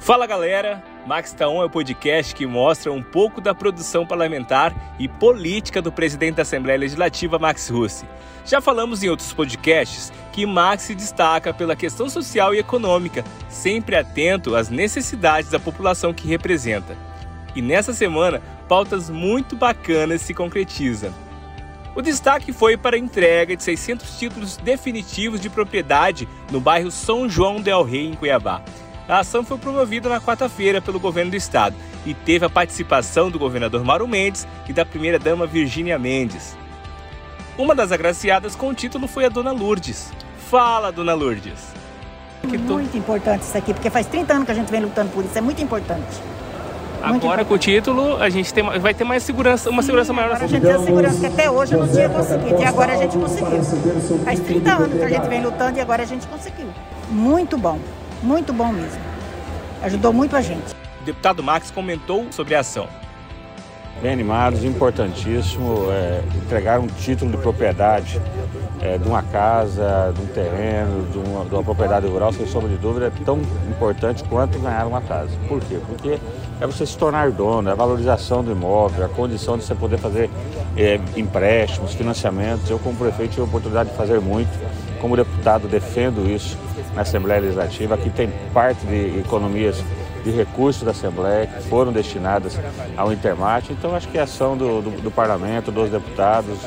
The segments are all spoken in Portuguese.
Fala galera, Max Taon é o podcast que mostra um pouco da produção parlamentar e política do presidente da Assembleia Legislativa, Max Russi. Já falamos em outros podcasts que Max se destaca pela questão social e econômica, sempre atento às necessidades da população que representa. E nessa semana, pautas muito bacanas se concretizam. O destaque foi para a entrega de 600 títulos definitivos de propriedade no bairro São João del Rei, em Cuiabá. A ação foi promovida na quarta-feira pelo governo do estado e teve a participação do governador Mauro Mendes e da primeira-dama Virgínia Mendes. Uma das agraciadas com o título foi a Dona Lourdes. Fala, Dona Lourdes. Muito importante isso aqui, porque faz 30 anos que a gente vem lutando por isso, é muito importante. Muito Agora importante. com o título a gente tem, vai ter mais segurança, uma Sim, segurança maior. Agora a gente tem a segurança que até hoje eu não tinha conseguido e agora a gente conseguiu. Faz 30 anos que a gente vem lutando e agora a gente conseguiu. Muito bom. Muito bom mesmo. Ajudou muito a gente. O deputado Max comentou sobre a ação. Bem animados, importantíssimo é, entregar um título de propriedade é, de uma casa, de um terreno, de uma, de uma, propriedade rural, sem sombra de dúvida, é tão importante quanto ganhar uma casa. Por quê? Porque é você se tornar dono, é a valorização do imóvel, a condição de você poder fazer é, empréstimos, financiamentos. Eu, como prefeito, tive a oportunidade de fazer muito. Como deputado, defendo isso na Assembleia Legislativa. Aqui tem parte de economias de recursos da Assembleia que foram destinadas ao Intermate. Então, acho que a ação do, do, do Parlamento, dos deputados,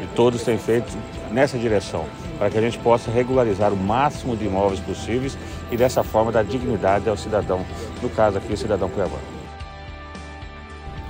e todos têm feito nessa direção, para que a gente possa regularizar o máximo de imóveis possíveis e dessa forma dar dignidade ao cidadão, no caso aqui, o cidadão cuiabano.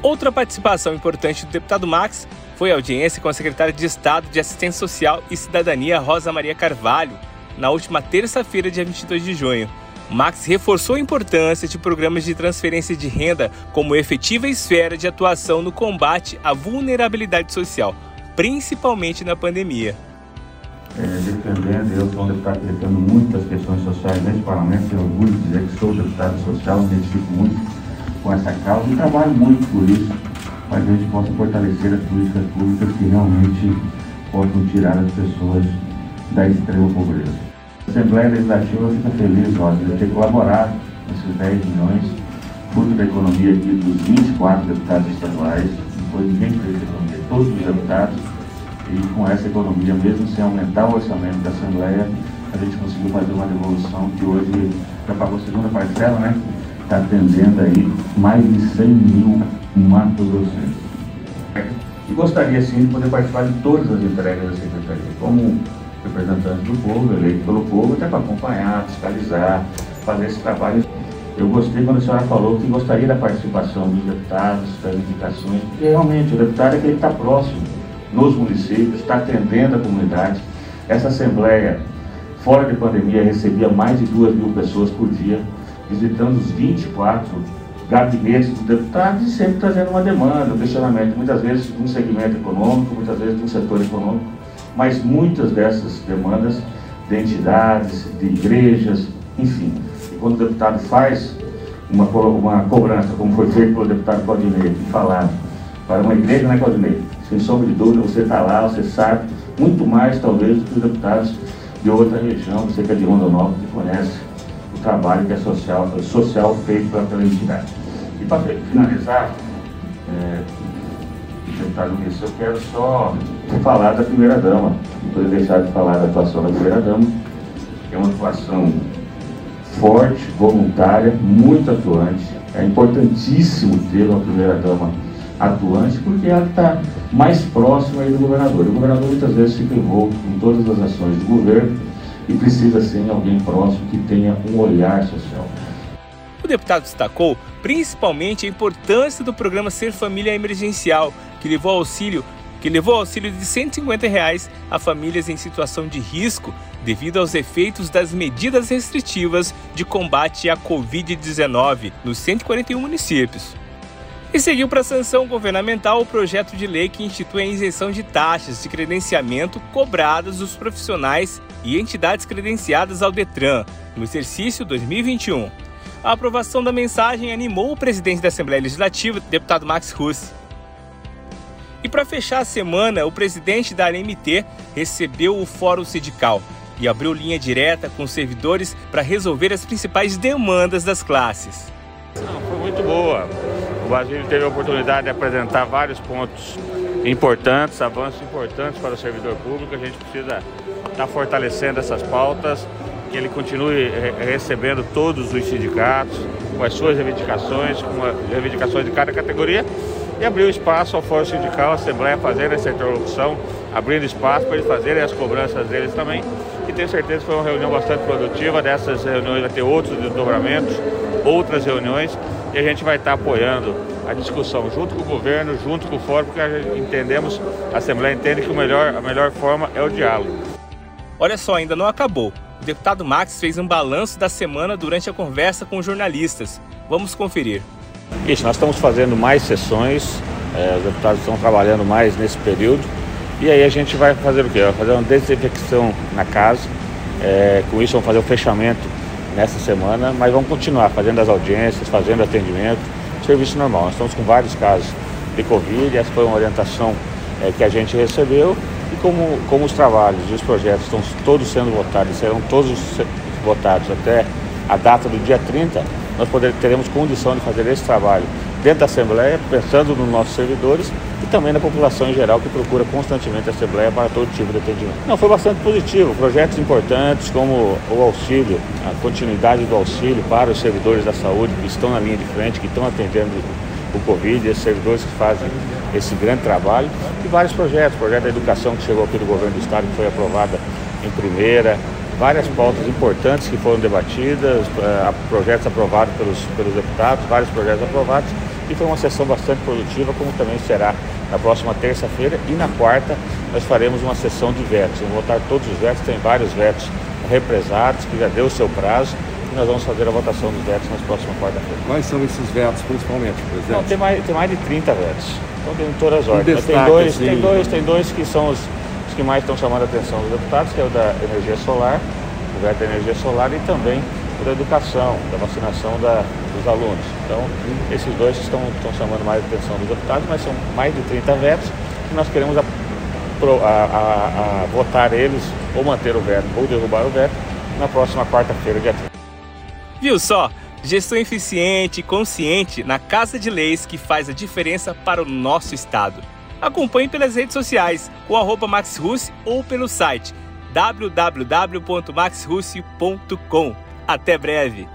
Outra participação importante do deputado Max foi a audiência com a secretária de Estado de Assistência Social e Cidadania, Rosa Maria Carvalho, na última terça-feira, dia 22 de junho. Max reforçou a importância de programas de transferência de renda como efetiva esfera de atuação no combate à vulnerabilidade social, principalmente na pandemia. É, defendendo, eu sou um deputado que defendo muito as questões sociais nesse parlamento, tenho orgulho de dizer que sou deputado social, me identifico muito com essa causa e trabalho muito por isso, para que a gente possa fortalecer as políticas públicas que realmente possam tirar as pessoas da extrema pobreza. A Assembleia Legislativa fica feliz, Rosa, de ter colaborado nesses 10 milhões, fruto da economia aqui dos 24 deputados estaduais, foi ninguém que economia, todos os deputados, e com essa economia, mesmo sem aumentar o orçamento da Assembleia, a gente conseguiu fazer uma devolução que hoje já pagou a segunda parcela, né? Está atendendo aí mais de 100 mil Mato Grossenses. E gostaria sim de poder participar de todas as entregas da Secretaria, como representante do povo, eleito pelo povo, até para acompanhar, fiscalizar, fazer esse trabalho. Eu gostei quando a senhora falou que gostaria da participação dos deputados, das indicações, porque realmente o deputado é que está próximo nos municípios, está atendendo a comunidade. Essa Assembleia, fora de pandemia, recebia mais de duas mil pessoas por dia, visitando os 24 gabinetes dos deputados e sempre trazendo uma demanda, um questionamento, muitas vezes de um segmento econômico, muitas vezes de um setor econômico mas muitas dessas demandas de entidades, de igrejas, enfim. E quando o deputado faz uma, uma cobrança, como foi feito pelo deputado Claudinei, que falaram, para uma igreja, né, Claudinei? Sem sombra de dúvida, você está lá, você sabe muito mais, talvez, do que os deputados de outra região, você que é de Rondonópolis, que conhece o trabalho que é social, social feito pela entidade. E para finalizar, é, deputado Ulisses, eu quero só falar da primeira-dama, não poder deixar de falar da atuação da primeira-dama, é uma atuação forte, voluntária, muito atuante. É importantíssimo ter uma primeira-dama atuante, porque ela está mais próxima do governador. O governador muitas vezes fica envolto em todas as ações do governo e precisa ser alguém próximo que tenha um olhar social. O deputado destacou principalmente a importância do programa Ser Família Emergencial, que levou auxílio que levou auxílio de 150 reais a famílias em situação de risco devido aos efeitos das medidas restritivas de combate à Covid-19 nos 141 municípios. E seguiu para a sanção governamental o projeto de lei que institui a isenção de taxas de credenciamento cobradas dos profissionais e entidades credenciadas ao Detran no exercício 2021. A aprovação da mensagem animou o presidente da Assembleia Legislativa, deputado Max Russe. E para fechar a semana, o presidente da AMT recebeu o Fórum Sindical. e abriu linha direta com os servidores para resolver as principais demandas das classes. Não, foi muito boa. O Basílio teve a oportunidade de apresentar vários pontos importantes, avanços importantes para o servidor público. A gente precisa estar fortalecendo essas pautas, que ele continue recebendo todos os sindicatos, com as suas reivindicações, com as reivindicações de cada categoria, e abrir o espaço ao Fórum Sindical, à Assembleia fazer essa interlocução, abrindo espaço para eles fazerem as cobranças deles também. E tenho certeza que foi uma reunião bastante produtiva. Dessas reuniões vai ter outros desdobramentos, outras reuniões, e a gente vai estar apoiando a discussão junto com o governo, junto com o fórum, porque entendemos, a Assembleia entende que o melhor, a melhor forma é o diálogo. Olha só, ainda não acabou. O deputado Max fez um balanço da semana durante a conversa com jornalistas. Vamos conferir. Isso, nós estamos fazendo mais sessões, é, os deputados estão trabalhando mais nesse período. E aí a gente vai fazer o quê? Vai fazer uma desinfecção na casa. É, com isso vamos fazer o fechamento nessa semana, mas vamos continuar fazendo as audiências, fazendo atendimento, serviço normal. Nós estamos com vários casos de Covid, essa foi uma orientação é, que a gente recebeu e como, como os trabalhos e os projetos estão todos sendo votados, serão todos votados até a data do dia 30, nós poder, teremos condição de fazer esse trabalho dentro da Assembleia, pensando nos nossos servidores e também na população em geral que procura constantemente a Assembleia para todo tipo de atendimento. Não, foi bastante positivo. Projetos importantes como o auxílio, a continuidade do auxílio para os servidores da saúde que estão na linha de frente, que estão atendendo o Covid, esses servidores que fazem esse grande trabalho, e vários projetos, projeto da educação que chegou aqui do governo do estado, que foi aprovada em primeira, várias pautas importantes que foram debatidas, uh, projetos aprovados pelos, pelos deputados, vários projetos aprovados, e foi uma sessão bastante produtiva, como também será na próxima terça-feira, e na quarta nós faremos uma sessão de vetos, vamos votar todos os vetos, tem vários vetos represados, que já deu o seu prazo, e nós vamos fazer a votação dos vetos na próxima quarta-feira. Quais são esses vetos, principalmente, presidente? Não, tem mais, tem mais de 30 vetos. Então tem todas as ordens. Um tem, dois, assim, tem, dois, tem dois que são os, que mais estão chamando a atenção dos deputados, que é o da energia solar, o veto da energia solar e também o da educação, da vacinação da, dos alunos. Então, esses dois estão, estão chamando mais a atenção dos deputados, mas são mais de 30 vetos e nós queremos a, a, a, votar eles, ou manter o veto, ou derrubar o veto, na próxima quarta-feira, dia 30. Viu só? Gestão eficiente consciente na Casa de Leis que faz a diferença para o nosso estado. Acompanhe pelas redes sociais, com arroba MaxRussi ou pelo site www.maxrussi.com. Até breve!